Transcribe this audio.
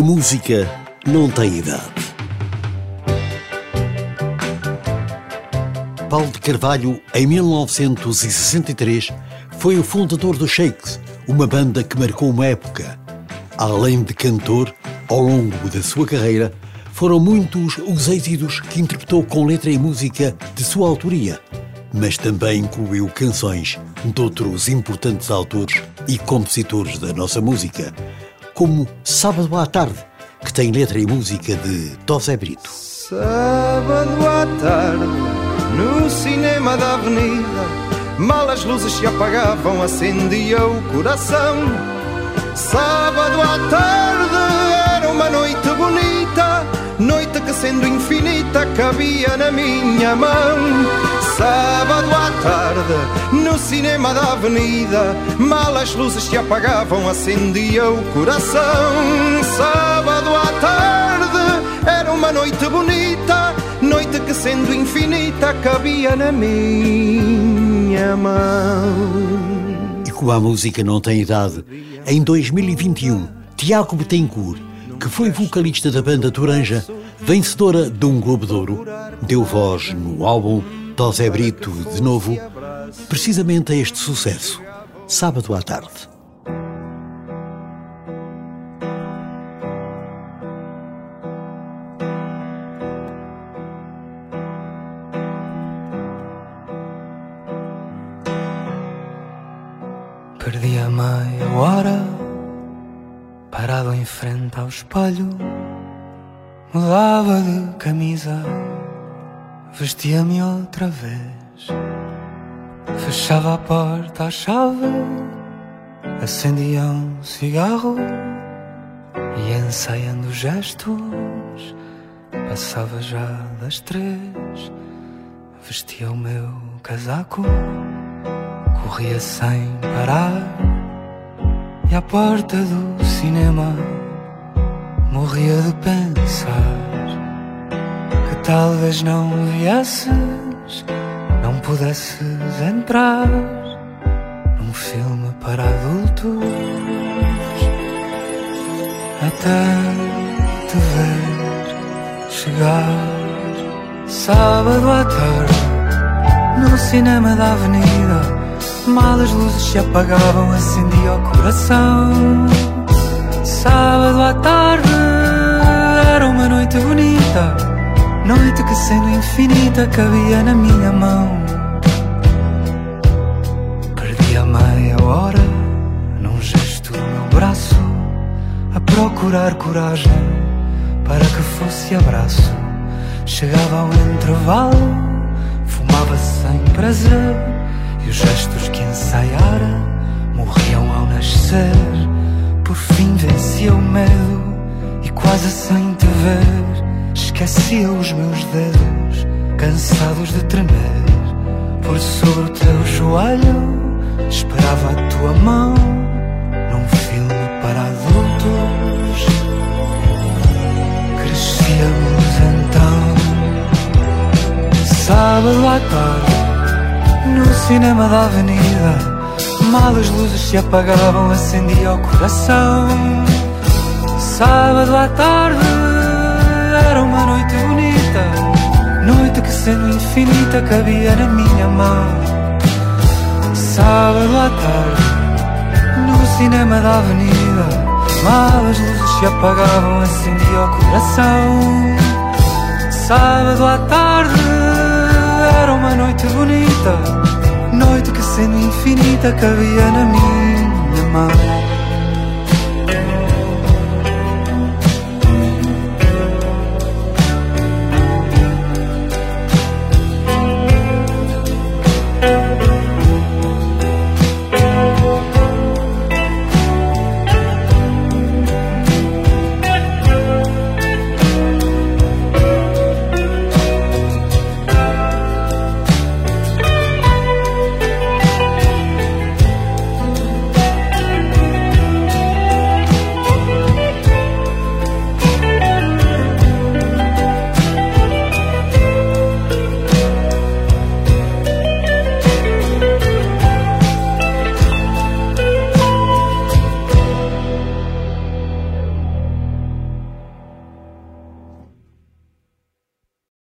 A música não tem idade. Paulo de Carvalho, em 1963, foi o fundador do Shakes, uma banda que marcou uma época. Além de cantor, ao longo da sua carreira, foram muitos os êxitos que interpretou com letra e música de sua autoria, mas também incluiu canções de outros importantes autores e compositores da nossa música, como Sábado à Tarde, que tem letra e música de Tosé Brito. Sábado à tarde, no cinema da avenida, mal as luzes se apagavam, acendia o coração. Sábado à tarde, era uma noite bonita, noite que sendo infinita cabia na minha mão. Sábado tarde, no cinema da avenida, mal as luzes se apagavam, acendia o coração. Sábado à tarde, era uma noite bonita, noite que sendo infinita cabia na minha mão. E como a música não tem idade, em 2021, Tiago Betancourt, que foi vocalista da banda Toranja, vencedora de um Globo de Ouro, deu voz no álbum Tosé Brito, de novo, precisamente a este sucesso, sábado à tarde. Perdi a meia hora, parado em frente ao espelho, mudava de camisa vestia-me outra vez. Fechava a porta à chave, acendia um cigarro. E ensaiando gestos, passava já das três. Vestia o meu casaco, corria sem parar. E à porta do cinema morria de pensar talvez não viesses, não pudesses entrar num filme para adultos até te ver chegar sábado à tarde no cinema da avenida. Mal as luzes se apagavam, acendia o coração. Sábado à tarde era uma noite bonita Noite que sendo infinita cabia na minha mão. Perdi a meia hora num gesto do meu braço, a procurar coragem para que fosse abraço. Chegava ao intervalo, fumava sem prazer, e os gestos que ensaiara morriam ao nascer. Por fim vencia o medo e quase sem te ver Esquecia os meus dedos, cansados de tremer. Por sobre o teu joelho, esperava a tua mão. Num filme para adultos, crescíamos então. Sábado à tarde, no cinema da avenida. Mal as luzes se apagavam, acendia o coração. Sábado à tarde que infinita cabia na minha mão. Sábado à tarde, no cinema da avenida, mal as luzes se apagavam, acendia o coração. Sábado à tarde, era uma noite bonita, noite que sendo infinita cabia na minha mão.